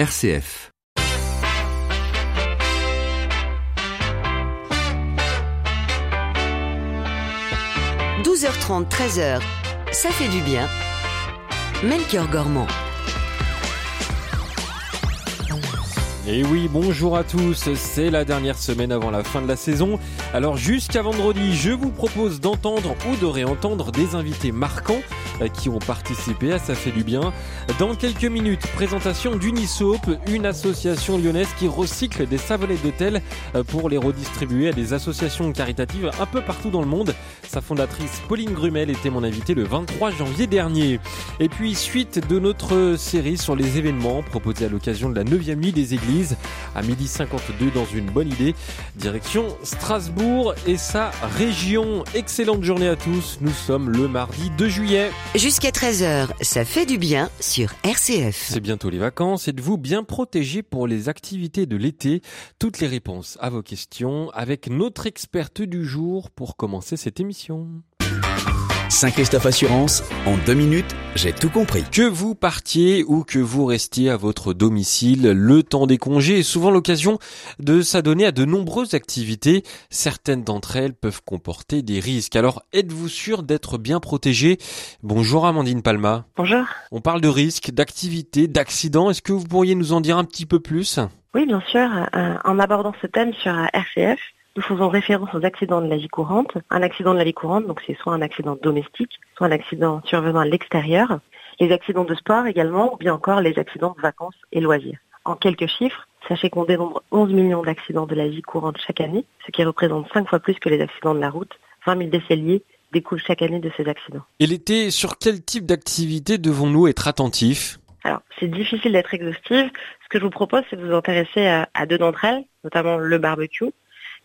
RCF. « 12h30, 13h, ça fait du bien. Melchior Gormand. Et oui, bonjour à tous, c'est la dernière semaine avant la fin de la saison. Alors jusqu'à vendredi, je vous propose d'entendre ou de réentendre des invités marquants qui ont participé à Ça fait du bien. Dans quelques minutes, présentation d'Unisoap, une association lyonnaise qui recycle des savonnettes d'hôtel euh, pour les redistribuer à des associations caritatives un peu partout dans le monde. Sa fondatrice Pauline Grumel était mon invitée le 23 janvier dernier. Et puis suite de notre série sur les événements proposés à l'occasion de la 9e nuit des églises à midi 52 dans une bonne idée. Direction Strasbourg et sa région. Excellente journée à tous. Nous sommes le mardi 2 juillet. Jusqu'à 13h, ça fait du bien sur RCF. C'est bientôt les vacances. Êtes-vous bien protégé pour les activités de l'été? Toutes les réponses à vos questions avec notre experte du jour pour commencer cette émission. Saint-Christophe Assurance, en deux minutes, j'ai tout compris. Que vous partiez ou que vous restiez à votre domicile, le temps des congés est souvent l'occasion de s'adonner à de nombreuses activités. Certaines d'entre elles peuvent comporter des risques. Alors, êtes-vous sûr d'être bien protégé? Bonjour Amandine Palma. Bonjour. On parle de risques, d'activités, d'accidents. Est-ce que vous pourriez nous en dire un petit peu plus? Oui, bien sûr. Euh, en abordant ce thème sur RCF, nous faisons référence aux accidents de la vie courante. Un accident de la vie courante, donc c'est soit un accident domestique, soit un accident survenant à l'extérieur. Les accidents de sport également, ou bien encore les accidents de vacances et loisirs. En quelques chiffres, sachez qu'on dénombre 11 millions d'accidents de la vie courante chaque année, ce qui représente 5 fois plus que les accidents de la route. 20 000 décès liés découlent chaque année de ces accidents. Et l'été, sur quel type d'activité devons-nous être attentifs? Alors, c'est difficile d'être exhaustive. Ce que je vous propose, c'est de vous intéresser à, à deux d'entre elles, notamment le barbecue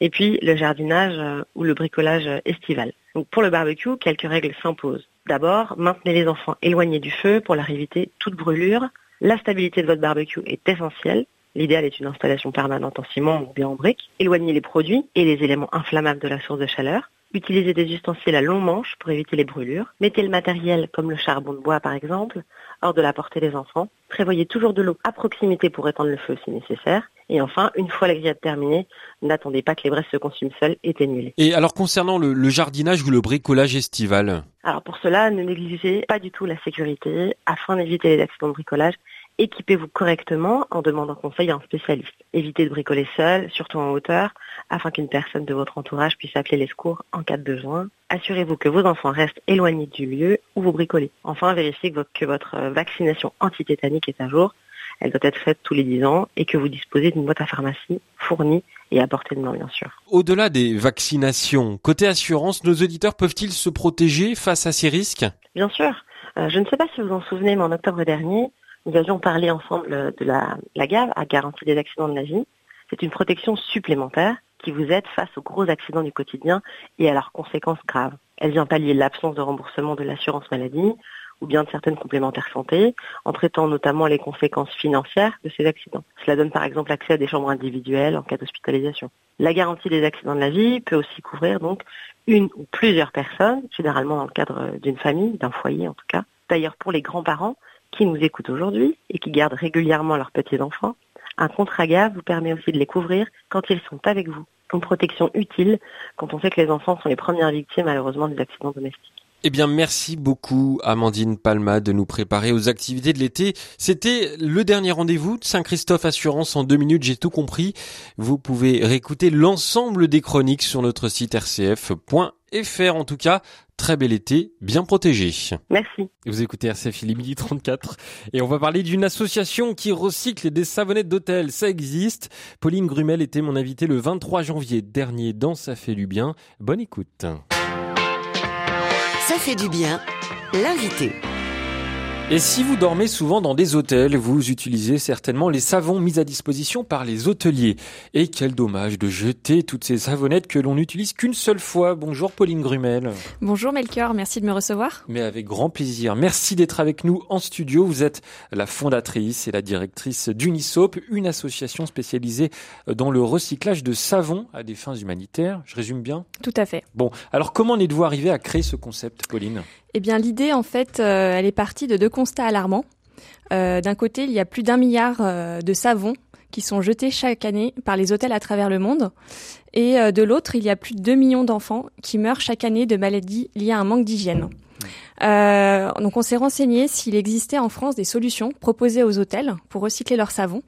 et puis le jardinage euh, ou le bricolage estival. Donc pour le barbecue, quelques règles s'imposent. D'abord, maintenez les enfants éloignés du feu pour leur éviter toute brûlure. La stabilité de votre barbecue est essentielle. L'idéal est une installation permanente en ciment ou bien en briques. Éloignez les produits et les éléments inflammables de la source de chaleur. Utilisez des ustensiles à long manche pour éviter les brûlures. Mettez le matériel, comme le charbon de bois par exemple, hors de la portée des enfants. Prévoyez toujours de l'eau à proximité pour étendre le feu si nécessaire. Et enfin, une fois la grillade terminée, n'attendez pas que les braises se consument seules, éteignez-les. Et alors concernant le, le, jardinage ou le bricolage estival Alors pour cela, ne négligez pas du tout la sécurité afin d'éviter les accidents de bricolage. Équipez-vous correctement en demandant conseil à un spécialiste. Évitez de bricoler seul, surtout en hauteur, afin qu'une personne de votre entourage puisse appeler les secours en cas de besoin. Assurez-vous que vos enfants restent éloignés du lieu où vous bricolez. Enfin, vérifiez que votre vaccination antitétanique est à jour elle doit être faite tous les 10 ans et que vous disposez d'une boîte à pharmacie fournie et à portée de main, bien sûr. Au-delà des vaccinations, côté assurance, nos auditeurs peuvent-ils se protéger face à ces risques? Bien sûr. Euh, je ne sais pas si vous vous en souvenez, mais en octobre dernier, nous avions parlé ensemble de la, la GAV, à garantie des accidents de la vie. C'est une protection supplémentaire qui vous aide face aux gros accidents du quotidien et à leurs conséquences graves. Elle vient pallier l'absence de remboursement de l'assurance maladie ou bien de certaines complémentaires santé, en traitant notamment les conséquences financières de ces accidents. Cela donne par exemple accès à des chambres individuelles en cas d'hospitalisation. La garantie des accidents de la vie peut aussi couvrir donc une ou plusieurs personnes, généralement dans le cadre d'une famille, d'un foyer en tout cas. D'ailleurs pour les grands-parents qui nous écoutent aujourd'hui et qui gardent régulièrement leurs petits-enfants, un contrat GAV vous permet aussi de les couvrir quand ils sont avec vous. Une protection utile quand on sait que les enfants sont les premières victimes malheureusement des accidents domestiques. Eh bien, merci beaucoup, Amandine Palma, de nous préparer aux activités de l'été. C'était le dernier rendez-vous de Saint-Christophe Assurance en deux minutes, j'ai tout compris. Vous pouvez réécouter l'ensemble des chroniques sur notre site rcf.fr. En tout cas, très bel été, bien protégé. Merci. Vous écoutez RCF, il est midi 34. Et on va parler d'une association qui recycle des savonnettes d'hôtel. Ça existe. Pauline Grumel était mon invitée le 23 janvier dernier dans Ça fait du bien. Bonne écoute. Ça fait du bien, l'invité. Et si vous dormez souvent dans des hôtels, vous utilisez certainement les savons mis à disposition par les hôteliers. Et quel dommage de jeter toutes ces savonnettes que l'on n'utilise qu'une seule fois. Bonjour Pauline Grumel. Bonjour Melchior, merci de me recevoir. Mais avec grand plaisir. Merci d'être avec nous en studio. Vous êtes la fondatrice et la directrice d'Unisop, une association spécialisée dans le recyclage de savons à des fins humanitaires. Je résume bien? Tout à fait. Bon, alors comment en êtes-vous arrivé à créer ce concept, Pauline? Eh l'idée, en fait, euh, est partie de deux constats alarmants. D'un côté, il y a plus d'un milliard de savons qui sont jetés chaque année par les hôtels à travers le monde. Et de l'autre, il y a plus de 2 millions d'enfants qui meurent chaque année de maladies liées à un manque d'hygiène. Euh, on s'est renseigné s'il existait en France des solutions proposées aux hôtels pour recycler leurs savons.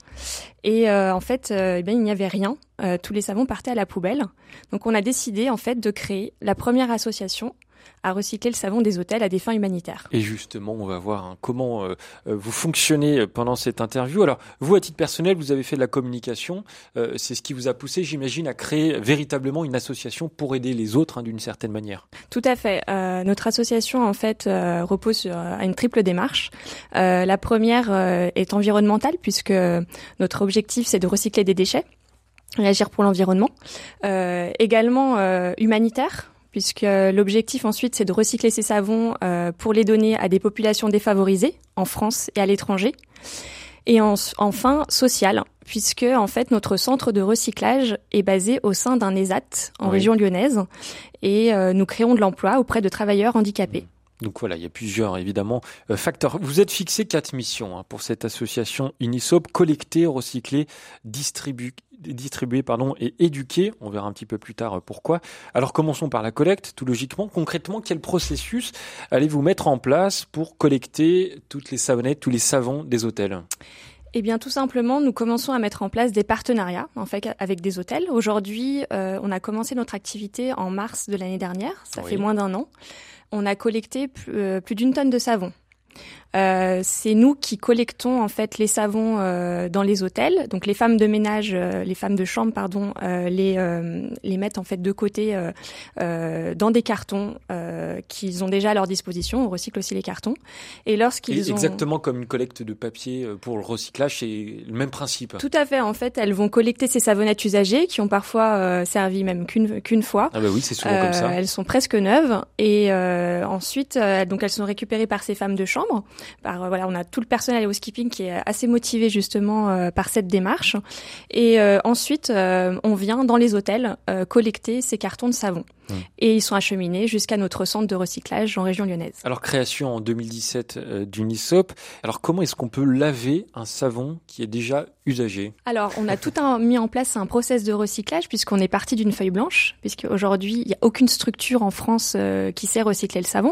Et euh, en fait, euh, eh il n'y avait rien. tous les savons partaient à la poubelle. Donc on a décidé en fait de créer la première association à recycler le savon des hôtels à des fins humanitaires. Et justement, on va voir hein, comment euh, euh, vous fonctionnez pendant cette interview. Alors, vous, à titre personnel, vous avez fait de la communication. Euh, c'est ce qui vous a poussé, j'imagine, à créer véritablement une association pour aider les autres hein, d'une certaine manière. Tout à fait. notre association, en fait, repose sur une triple démarche. la première est environnementale, puisque notre objectif, c'est de recycler des déchets et agir pour l'environnement. également humanitaire, puisque l'objectif ensuite c'est de recycler ces savons euh, pour les donner à des populations défavorisées en France et à l'étranger. Et enfin social, puisque en fait notre centre de recyclage est basé au sein d'un ESAT en région lyonnaise et euh, nous créons de l'emploi auprès de travailleurs handicapés. Donc voilà, il y a plusieurs évidemment euh, facteurs. Vous êtes fixé quatre missions hein, pour cette association Unisop collecter, recycler, distribuer, distribuer pardon, et éduquer. On verra un petit peu plus tard euh, pourquoi. Alors commençons par la collecte, tout logiquement. Concrètement, quel processus allez-vous mettre en place pour collecter toutes les savonnettes, tous les savons des hôtels? Eh bien, tout simplement, nous commençons à mettre en place des partenariats en fait avec des hôtels. Aujourd'hui, euh, on a commencé notre activité en mars de l'année dernière. Ça fait moins d'un an. On a collecté plus, euh, plus d'une tonne de savon. Euh, c'est nous qui collectons en fait les savons euh, dans les hôtels. Donc les femmes de ménage, euh, les femmes de chambre, pardon, les les mettent en fait de côté dans des cartons qu'ils ont déjà à leur disposition. On recycle aussi les cartons. Et lorsqu'ils ont exactement comme une collecte de papier pour le recyclage, c'est le même principe. Tout à fait. En fait, elles vont collecter ces savonnettes usagées qui ont parfois servi même qu'une qu'une fois. Ah bah oui, c'est souvent comme ça. Elles sont presque neuves et ensuite donc elles sont récupérées par ces femmes de chambre euh, voilà, on a tout le personnel housekeeping qui est assez motivé justement euh, par cette démarche. Et euh, ensuite, on vient dans les hôtels collecter ces cartons de savon. Mmh. Et ils sont acheminés jusqu'à notre centre de recyclage en région lyonnaise. Alors création en 2017 d'Unisop. Alors comment est-ce qu'on peut laver un savon qui est déjà usagé? Alors on a tout un, mis en place un process de recyclage puisqu'on est parti d'une feuille blanche puisque aujourd'hui il n'y a aucune structure en France qui sait recycler le savon.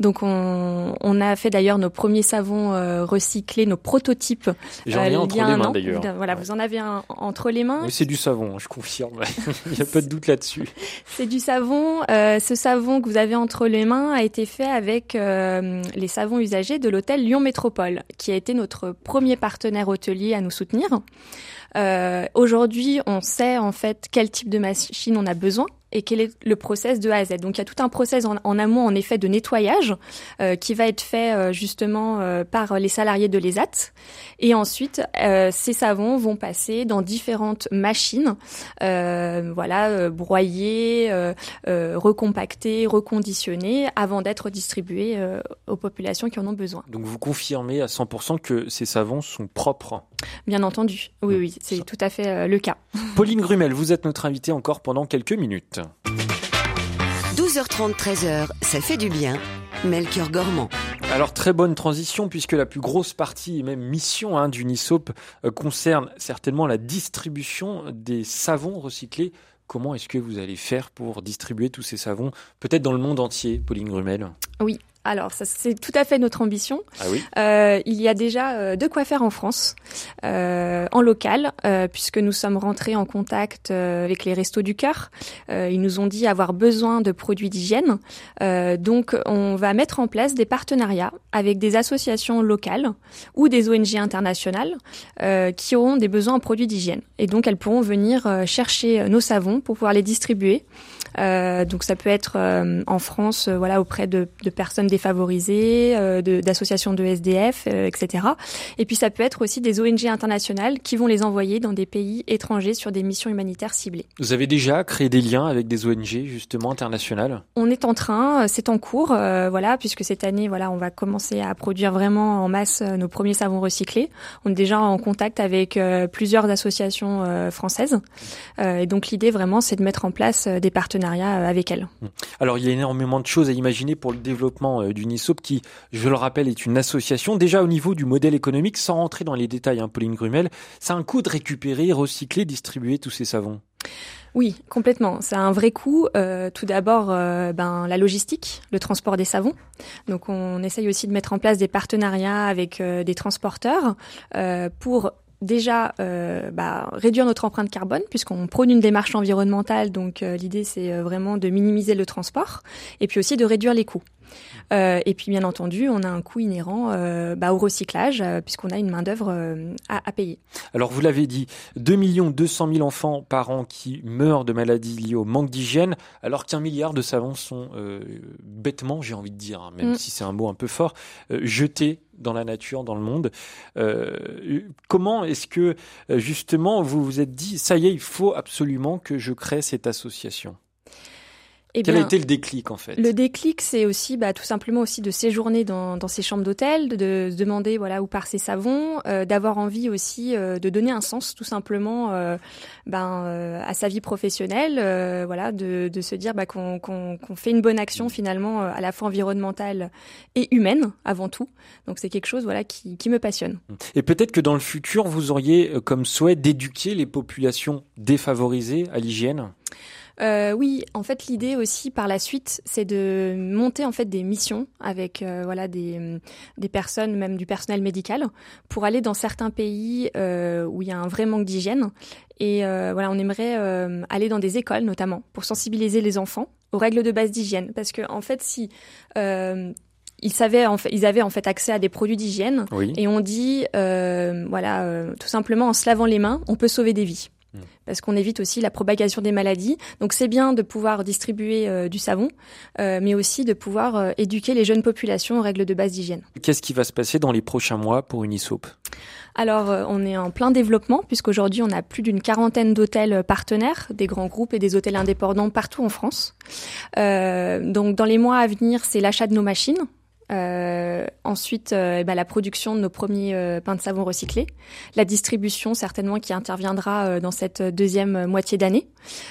Donc on, on a fait d'ailleurs nos premiers savons euh, recyclés, nos prototypes. J'en ai euh, entre les mains d'ailleurs. Voilà, vous en avez un entre les mains. C'est du savon, je confirme. il n'y a pas de doute là-dessus. C'est du savon. Euh, ce savon que vous avez entre les mains a été fait avec les savons usagés de l'hôtel Lyon Métropole, qui a été notre premier partenaire hôtelier à nous soutenir. Aujourd'hui, on sait en fait quel type de machine on a besoin et quel est le process de A à Z. Donc il y a tout un process en, amont en effet de nettoyage euh, qui va être fait euh, justement euh, par les salariés de l'ESAT et ensuite ces savons vont passer dans différentes machines, voilà broyés, recompactés, reconditionnés avant d'être distribués aux populations qui en ont besoin. Donc vous confirmez à 100% que ces savons sont propres? Bien entendu, oui oui, c'est tout à fait le cas. Pauline Grumel, vous êtes notre invitée encore pendant quelques minutes. 12h30, 13h, ça fait du bien. Melchior Gormand. Alors très bonne transition puisque la plus grosse partie et même mission hein, d'Unisop euh, concerne certainement la distribution des savons recyclés. Comment est-ce que vous allez faire pour distribuer tous ces savons, peut-être dans le monde entier, Pauline Grumel? Oui, alors, ça, c'est tout à fait notre ambition. Ah oui euh, il y a déjà euh, de quoi faire en France, euh, en local, euh, puisque nous sommes rentrés en contact euh, avec les Restos du Cœur. ils nous ont dit avoir besoin de produits d'hygiène. donc, on va mettre en place des partenariats avec des associations locales ou des ONG internationales qui auront des besoins en produits d'hygiène. Et donc, elles pourront venir chercher nos savons pour pouvoir les distribuer. Donc, ça peut être en France, voilà, auprès de, de personnes défavorisés, euh, d'associations de, SDF, euh, etc. Et puis ça peut être aussi des ONG internationales qui vont les envoyer dans des pays étrangers sur des missions humanitaires ciblées. Vous avez déjà créé des liens avec des ONG justement internationales? On est en train, euh, c'est en cours, voilà, puisque cette année, voilà, on va commencer à produire vraiment en masse nos premiers savons recyclés. On est déjà en contact avec plusieurs associations françaises, et donc l'idée vraiment, c'est de mettre en place des partenariats partenariat avec elle. Mmh. Alors il y a énormément de choses à imaginer pour le développement du NISOP qui, je le rappelle, est une association. Déjà au niveau du modèle économique, sans rentrer dans les détails, hein, Pauline Grumel, c'est un coût de récupérer, recycler, distribuer tous ces savons. Oui, complètement. C'est un vrai coût. Euh, tout d'abord, euh, ben, la logistique, le transport des savons. Donc, on essaye aussi de mettre en place des partenariats avec euh, des transporteurs pour déjà bah, réduire notre empreinte carbone puisqu'on prône une démarche environnementale. Donc, l'idée, c'est vraiment de minimiser le transport et puis aussi de réduire les coûts. Euh, et puis bien entendu, on a un coût inhérent euh, bah, au recyclage euh, puisqu'on a une main d'œuvre à, à, payer. Alors vous l'avez dit, 2 200 000 enfants par an qui meurent de maladies liées au manque d'hygiène, alors qu'un milliard de savons sont bêtement, j'ai envie de dire, hein, même mm. si c'est un mot un peu fort, jetés dans la nature, dans le monde. comment est-ce que justement vous vous êtes dit, ça y est, il faut absolument que je crée cette association? Eh Quel a été le déclic en fait? Le déclic, c'est aussi bah, tout simplement aussi de séjourner dans, dans ces chambres d'hôtel, de, se demander voilà où part ces savons, euh, d'avoir envie aussi euh, de donner un sens tout simplement euh, ben, euh, à sa vie professionnelle, euh, voilà, de, de, se dire bah, qu'on fait une bonne action finalement à la fois environnementale et humaine avant tout. Donc c'est quelque chose voilà qui, qui me passionne. Et peut-être que dans le futur, vous auriez comme souhait d'éduquer les populations défavorisées à l'hygiène? Euh, oui, en fait, l'idée aussi par la suite, c'est de monter en fait des missions avec euh, voilà des, des personnes, même du personnel médical, pour aller dans certains pays euh, où il y a un vrai manque d'hygiène. Et euh, voilà, on aimerait euh, aller dans des écoles notamment pour sensibiliser les enfants aux règles de base d'hygiène, parce que en fait, si ils savaient en fait, ils avaient en fait accès à des produits d'hygiène et on dit voilà tout simplement en se lavant les mains, on peut sauver des vies. Mm. parce qu'on évite aussi la propagation des maladies. Donc c'est bien de pouvoir distribuer euh, du savon, euh, mais aussi de pouvoir euh, éduquer les jeunes populations aux règles de base d'hygiène. Qu'est-ce qui va se passer dans les prochains mois pour Unisop alors, on est en plein développement puisqu'aujourd'hui, on a plus d'une quarantaine d'hôtels partenaires, des grands groupes et des hôtels indépendants partout en France. donc, dans les mois à venir, c'est l'achat de nos machines. Euh, ensuite, euh, eh ben, la production de nos premiers euh, pains de savon recyclés, la distribution certainement qui interviendra euh, dans cette deuxième moitié d'année,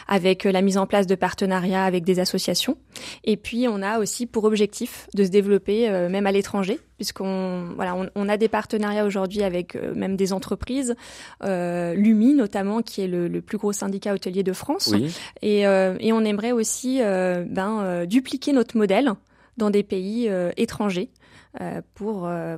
avec la mise en place de partenariats avec des associations. Et puis, on a aussi pour objectif de se développer même à l'étranger, puisqu'on voilà, on, on, a des partenariats aujourd'hui avec même des entreprises, Lumi notamment, qui est le, le, plus gros syndicat hôtelier de France, oui. et, et, on aimerait aussi ben, dupliquer notre modèle dans des pays euh, étrangers. Euh, pour euh,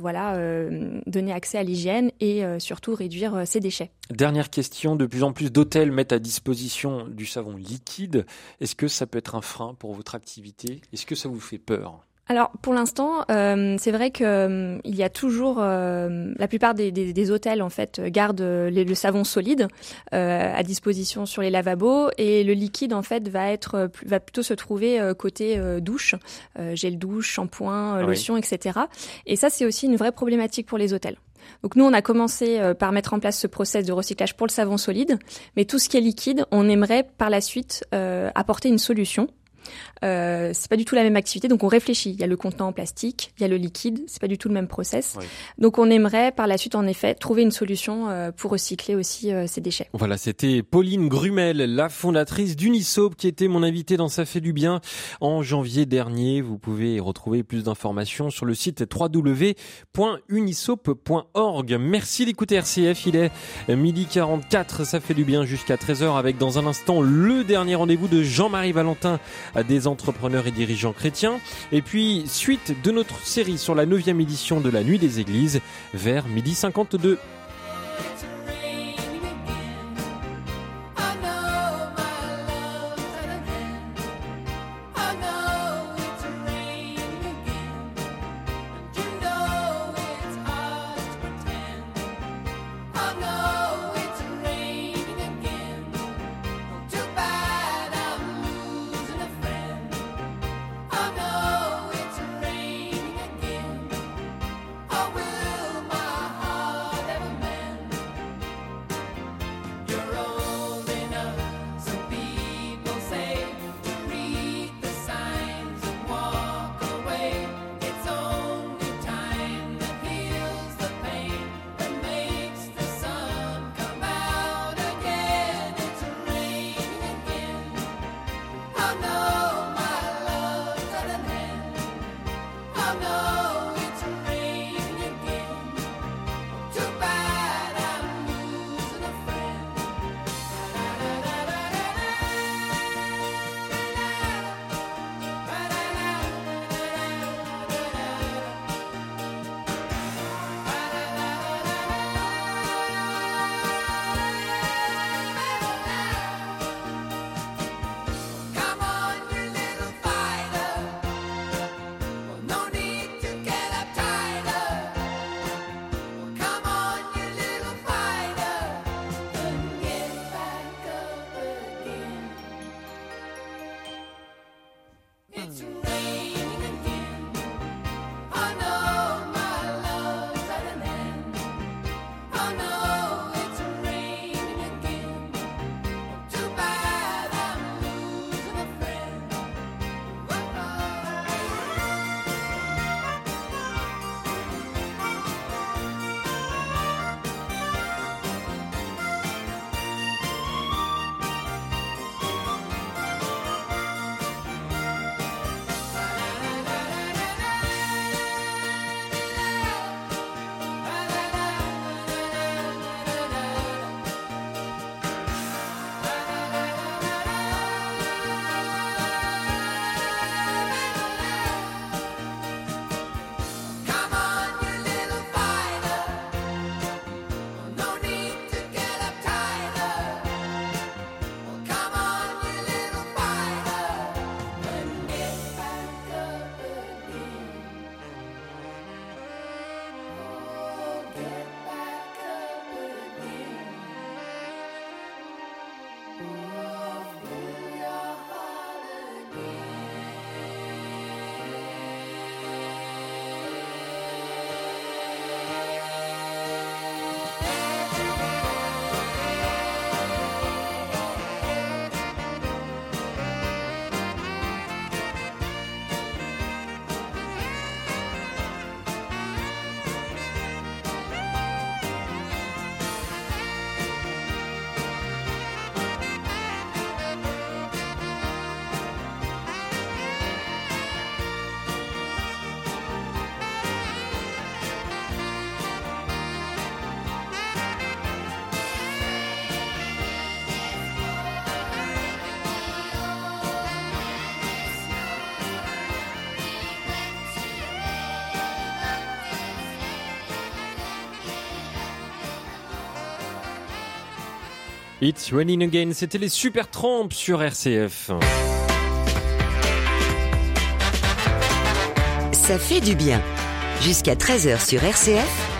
donner accès à l'hygiène et surtout réduire ses déchets. Dernière question, de plus en plus d'hôtels mettent à disposition du savon liquide. Est-ce que ça peut être un frein pour votre activité? Est-ce que ça vous fait peur? Alors pour l'instant, euh, c'est vrai que euh, il y a toujours euh, la plupart des, des, des, hôtels en fait gardent le savon solide à disposition sur les lavabos et le liquide en fait va être va plutôt se trouver côté douche, gel douche, shampoing, ah lotion, etc. Et ça c'est aussi une vraie problématique pour les hôtels. Donc nous, on a commencé par mettre en place ce process de recyclage pour le savon solide, mais tout ce qui est liquide, on aimerait par la suite apporter une solution euh, c'est pas du tout la même activité, donc on réfléchit. Il y a le contenant en plastique, il y a le liquide, c'est pas du tout le même process. Donc on aimerait par la suite, en effet, trouver une solution euh, pour recycler aussi euh, ces déchets. Voilà, c'était Pauline Grumel, la fondatrice d'Unisoap, qui était mon invitée dans Ça fait du bien en janvier dernier. Vous pouvez retrouver plus d'informations sur le site www.unisoap.org. Merci d'écouter RCF, il est midi 44, ça fait du bien jusqu'à 13h avec dans un instant le dernier rendez-vous de Jean-Marie Valentin des entrepreneurs et dirigeants chrétiens. Et puis, suite de notre série sur la 9 édition de la Nuit des Églises, vers midi 52. It's Running Again, c'était les Super Tramps sur RCF. Ça fait du bien. Jusqu'à 13h sur RCF.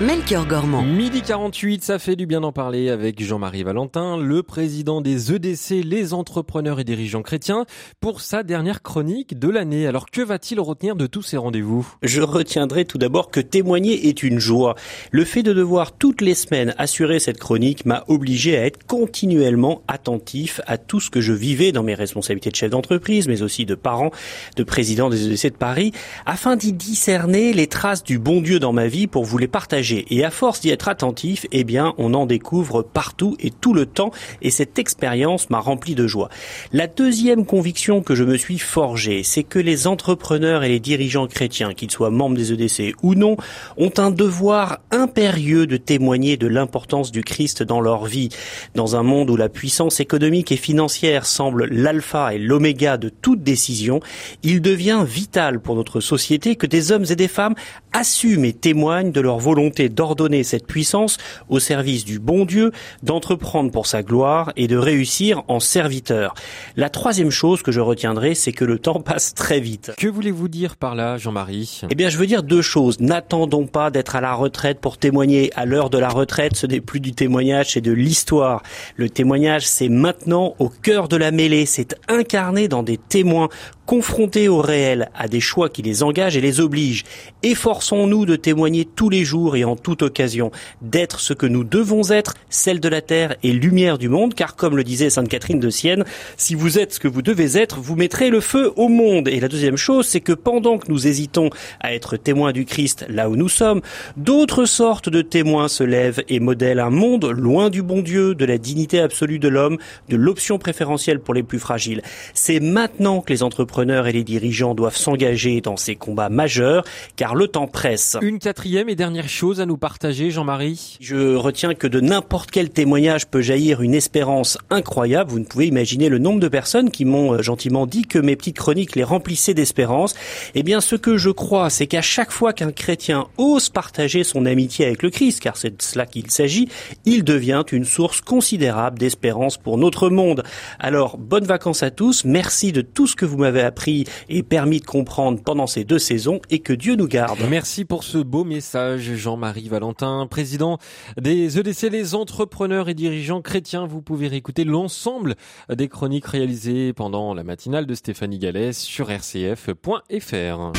Melchior Gormand. Midi 48, ça fait du bien d'en parler avec Jean-Marie Valentin, le président des EDC, les entrepreneurs et dirigeants chrétiens, pour sa dernière chronique de l'année. Alors que va-t-il retenir de tous ces rendez-vous? Je retiendrai tout d'abord que témoigner est une joie. Le fait de devoir toutes les semaines assurer cette chronique m'a obligé à être continuellement attentif à tout ce que je vivais dans mes responsabilités de chef d'entreprise, mais aussi de parents, de président des EDC de Paris, afin d'y discerner les traces du bon Dieu dans ma vie pour vous les partager et à force d'y être attentif, eh bien, on en découvre partout et tout le temps. Et cette expérience m'a rempli de joie. La deuxième conviction que je me suis forgée, c'est que les entrepreneurs et les dirigeants chrétiens, qu'ils soient membres des EDC ou non, ont un devoir impérieux de témoigner de l'importance du Christ dans leur vie. Dans un monde où la puissance économique et financière semble l'alpha et l'oméga de toute décision, il devient vital pour notre société que des hommes et des femmes assument et témoignent de leur volonté d'ordonner cette puissance au service du bon Dieu, d'entreprendre pour sa gloire et de réussir en serviteur. La troisième chose que je retiendrai, c'est que le temps passe très vite. Que voulez-vous dire par là, Jean-Marie? Eh bien, je veux dire deux choses. N'attendons pas d'être à la retraite pour témoigner. À l'heure de la retraite, ce n'est plus du témoignage, c'est de l'histoire. Le témoignage, c'est maintenant au cœur de la mêlée. C'est incarné dans des témoins confrontés au réel, à des choix qui les engagent et les obligent. Efforçons-nous de témoigner tous les jours et en toute occasion, d'être ce que nous devons être, celle de la terre et lumière du monde, car comme le disait Sainte Catherine de Sienne, si vous êtes ce que vous devez être, vous mettrez le feu au monde. Et la deuxième chose, c'est que pendant que nous hésitons à être témoins du Christ là où nous sommes, d'autres sortes de témoins se lèvent et modèlent un monde loin du bon Dieu, de la dignité absolue de l'homme, de l'option préférentielle pour les plus fragiles. C'est maintenant que les entrepreneurs et les dirigeants doivent s'engager dans ces combats majeurs, car le temps presse. Une quatrième et dernière chose à nous partager, Jean-Marie Je retiens que de n'importe quel témoignage peut jaillir une espérance incroyable. Vous ne pouvez imaginer le nombre de personnes qui m'ont euh, gentiment dit que mes petites chroniques les remplissaient d'espérance. Eh bien, ce que je crois, c'est qu'à chaque fois qu'un chrétien ose partager son amitié avec le Christ, car c'est de cela qu'il s'agit, il devient une source considérable d'espérance pour notre monde. Alors, bonnes vacances à tous. Merci de tout ce que vous m'avez appris et permis de comprendre pendant ces deux saisons et que Dieu nous garde. Merci pour ce beau message, Jean-Marie Valentin, président des EDC, les entrepreneurs et dirigeants chrétiens. Vous pouvez réécouter l'ensemble des chroniques réalisées pendant la matinale de Stéphanie Gallès sur rcf.fr.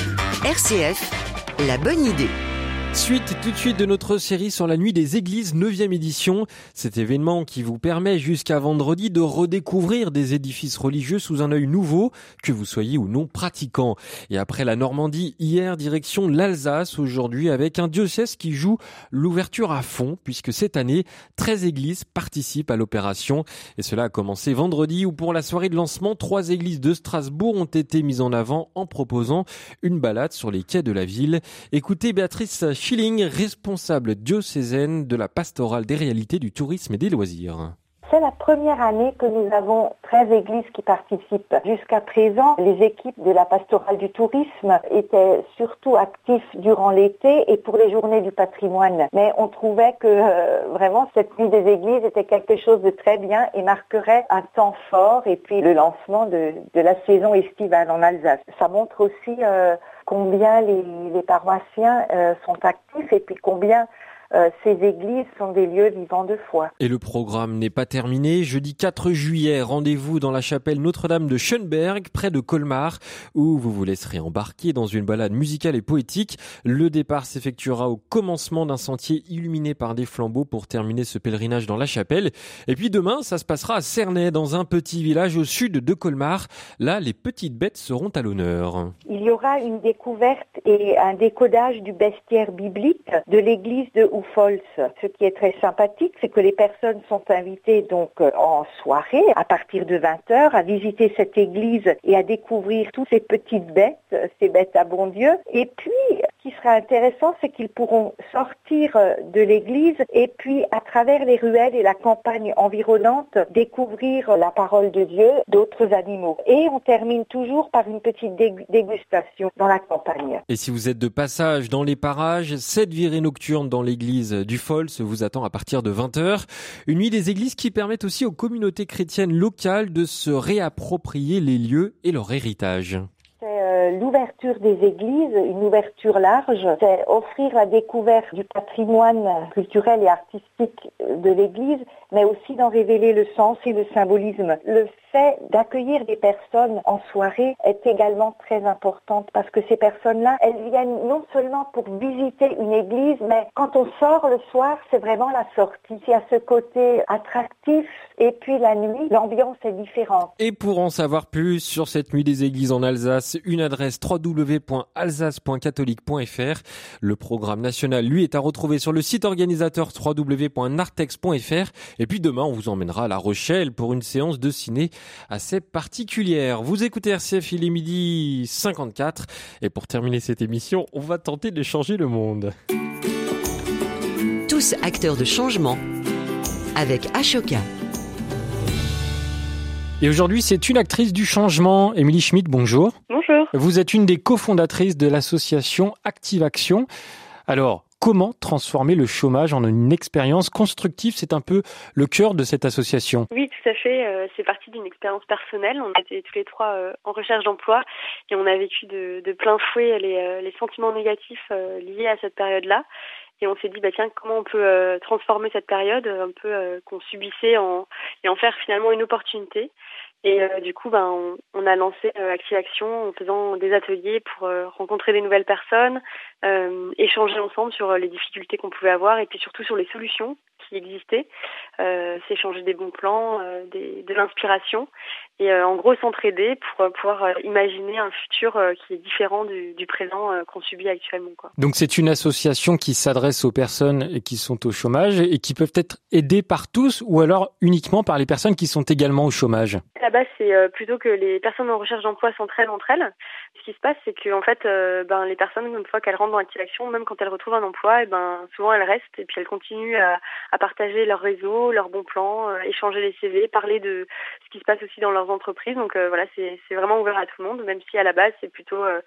RCF, la bonne idée. Suite tout de suite de notre série sur la nuit des églises 9e édition. Cet événement qui vous permet jusqu'à vendredi de redécouvrir des édifices religieux sous un œil nouveau, que vous soyez ou non pratiquant. Et après la Normandie, hier, direction l'Alsace aujourd'hui avec un diocèse qui joue l'ouverture à fond puisque cette année, 13 églises participent à l'opération. Et cela a commencé vendredi où pour la soirée de lancement, trois églises de Strasbourg ont été mises en avant en proposant une balade sur les quais de la ville. Écoutez Béatrice Schilling, responsable diocésaine de la pastorale des réalités du tourisme et des loisirs. C'est la première année que nous avons 13 églises qui participent. Jusqu'à présent, les équipes de la pastorale du tourisme étaient surtout actifs durant l'été et pour les journées du patrimoine. Mais on trouvait que euh, vraiment cette nuit des églises était quelque chose de très bien et marquerait un temps fort et puis le lancement de, la saison estivale en Alsace. Ça montre aussi euh, combien les, paroissiens euh, sont actifs et puis combien ces églises sont des lieux vivants de foi. Et le programme n'est pas terminé. Jeudi 4 juillet, rendez-vous dans la chapelle Notre-Dame de Schönberg, près de Colmar, où vous vous laisserez embarquer dans une balade musicale et poétique. Le départ s'effectuera au commencement d'un sentier illuminé par des flambeaux pour terminer ce pèlerinage dans la chapelle. Et puis demain, ça se passera à Cernay, dans un petit village au sud de Colmar. Là, les petites bêtes seront à l'honneur. Il y aura une découverte et un décodage du bestiaire biblique de l'église de ce qui est très sympathique, c'est que les personnes sont invitées donc euh, en soirée à partir de 20h à visiter cette église et à découvrir toutes ces petites bêtes, ces bêtes à bon Dieu. Et puis, qui sera intéressant, c'est qu'ils pourront sortir euh, de l'église et puis à travers les ruelles et la campagne environnante, découvrir la parole de Dieu, d'autres animaux. Et on termine toujours par une petite dégustation dans la campagne. Et si vous êtes de passage dans les parages, cette virée nocturne dans l'église du Fols vous attend à partir de 20h. Une nuit des églises qui permettent aussi aux communautés chrétiennes locales de se réapproprier les lieux et leur héritage euh, l'ouverture des églises, une ouverture large, c'est offrir la découverte du patrimoine culturel et artistique de l'église, mais aussi d'en révéler le sens et le symbolisme. Le fait d'accueillir des personnes en soirée est également très importante parce que ces personnes-là, elles viennent non seulement pour visiter une église, mais quand on sort le soir, c'est vraiment la sortie. Il y a ce côté attractif et puis la nuit, l'ambiance est différente. Et pour en savoir plus sur cette nuit des églises en Alsace, une adresse www.alsace.catholique.fr. Le programme national, lui, est à retrouver sur le site organisateur www.nartex.fr. Et puis demain, on vous emmènera à La Rochelle pour une séance de ciné assez particulière. Vous écoutez RCF, il est midi 54. Et pour terminer cette émission, on va tenter de changer le monde. Tous acteurs de changement avec Ashoka. Et aujourd'hui, c'est une actrice du changement, Émilie Schmidt, bonjour. Bonjour. Vous êtes une des cofondatrices de l'association Active Action. Alors, comment transformer le chômage en une expérience constructive? C'est un peu le cœur de cette association. Oui, tout à fait. Euh, c'est parti d'une expérience personnelle. On était tous les trois euh, en recherche d'emploi et on a vécu de, plein fouet les, euh, les sentiments négatifs liés à cette période-là. Et on s'est dit, bah tiens, comment on peut transformer cette période un peu qu'on subissait en, et en faire finalement une opportunité. Et du coup, ben, on, a lancé Active Action en faisant des ateliers pour rencontrer des nouvelles personnes, euh, échanger ensemble sur les difficultés qu'on pouvait avoir et puis surtout sur les solutions qui existaient, euh, s'échanger des bons plans, euh, des, de l'inspiration et euh, en gros s'entraider pour euh, pouvoir imaginer un futur qui est différent du, du présent qu'on subit actuellement. Quoi. Donc c'est une association qui s'adresse aux personnes qui sont au chômage et qui peuvent être aidées par tous ou alors uniquement par les personnes qui sont également au chômage? À la base c'est plutôt que les personnes en recherche d'emploi s'entraident entre elles. Ce qui se passe c'est que en fait ben les personnes une fois qu'elles rentrent dans Action, même quand elles retrouvent un emploi, et ben souvent elles restent et puis elles continuent à, à partager leur réseau, leurs bons plans, euh, échanger les CV, parler de ce qui se passe aussi dans leurs entreprises. Donc euh, voilà, c'est vraiment ouvert à tout le monde, même si à la base c'est plutôt euh,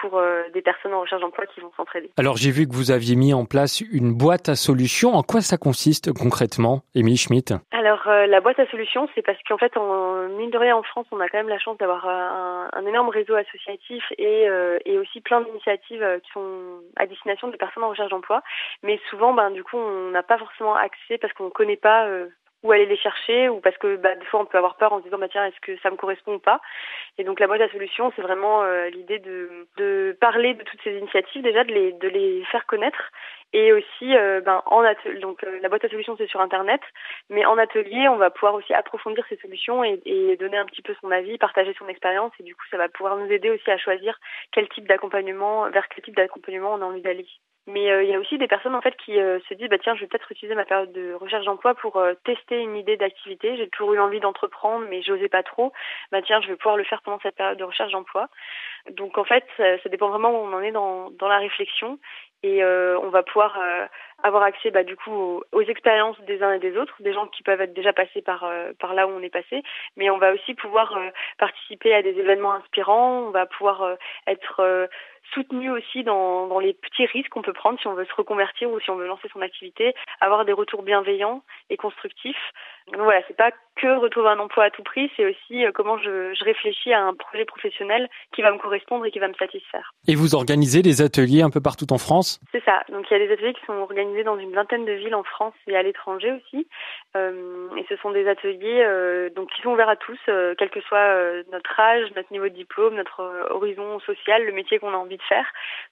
pour des personnes en recherche d'emploi qui vont s'entraider. Alors j'ai vu que vous aviez mis en place une boîte à solutions. En quoi ça consiste concrètement, Émilie Schmitt? Alors la boîte à solutions, c'est parce qu'en fait, en mine de rien, en France, on a quand même la chance d'avoir un, un, énorme réseau associatif et, et aussi plein d'initiatives qui sont à destination des personnes en recherche d'emploi. Mais souvent, ben, du coup, on n'a pas forcément accès parce qu'on ne connaît pas euh, où aller les chercher ou parce que bah, des fois on peut avoir peur en se disant bah tiens est-ce que ça me correspond ou pas? Et donc la boîte à solutions c'est vraiment euh, l'idée de, de parler de toutes ces initiatives déjà de les de les faire connaître et aussi euh, ben en donc la boîte à solutions c'est sur internet mais en atelier on va pouvoir aussi approfondir ces solutions et, et donner un petit peu son avis partager son expérience et du coup ça va pouvoir nous aider aussi à choisir quel type d'accompagnement vers quel type d'accompagnement on a envie d'aller mais euh, il y a aussi des personnes en fait qui euh, se disent bah tiens je vais peut-être utiliser ma période de recherche d'emploi pour euh, tester une idée d'activité. J'ai toujours eu envie d'entreprendre mais j'osais pas trop. Bah tiens je vais pouvoir le faire pendant cette période de recherche d'emploi. Donc en fait ça, ça, dépend vraiment où on en est dans, dans la réflexion et on va pouvoir avoir accès bah, du coup aux, expériences des uns et des autres, des gens qui peuvent être déjà passés par par là où on est passé, mais on va aussi pouvoir participer à des événements inspirants. On va pouvoir être soutenu aussi dans, dans les petits risques qu'on peut prendre si on veut se reconvertir ou si on veut lancer son activité, avoir des retours bienveillants et constructifs. Donc voilà, c'est pas que retrouver un emploi à tout prix, c'est aussi euh, comment je, je, réfléchis à un projet professionnel qui va me correspondre et qui va me satisfaire. Et vous organisez des ateliers un peu partout en France? C'est ça. Donc il y a des ateliers qui sont organisés dans une vingtaine de villes en France et à l'étranger aussi. Euh, et ce sont des ateliers euh, donc qui sont ouverts à tous, euh, quel que soit notre âge, notre niveau de diplôme, notre horizon social, le métier qu'on a envie de faire.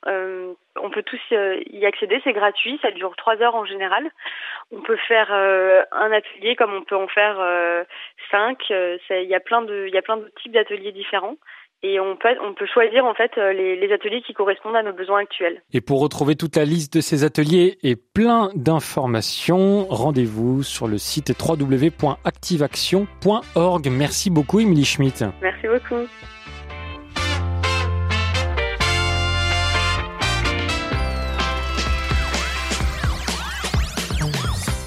on peut tous y accéder, c'est gratuit, ça dure trois heures en général. On peut faire un atelier comme on peut en faire cinq. Il y a plein de, il y a plein de types d'ateliers différents et on peut, on peut choisir en fait euh, les, les, ateliers qui correspondent à nos besoins actuels. Et pour retrouver toute la liste de ces ateliers et plein d'informations, rendez-vous sur le site www.activeaction.org. Merci beaucoup, Émilie Schmitt. Merci beaucoup.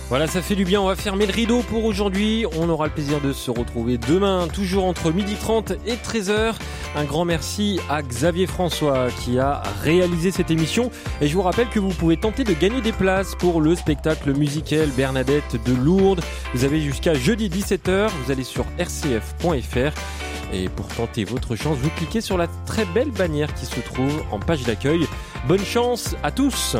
Voilà, ça fait du bien. On va fermer le rideau pour aujourd'hui. On aura le plaisir de se retrouver demain, toujours entre 12h30 et 13h. Un grand merci à Xavier François qui a réalisé cette émission. Et je vous rappelle que vous pouvez tenter de gagner des places pour le spectacle musical Bernadette de Lourdes. Vous avez jusqu'à jeudi 17h. Vous allez sur rcf.fr. Et pour tenter votre chance, vous cliquez sur la très belle bannière qui se trouve en page d'accueil. Bonne chance à tous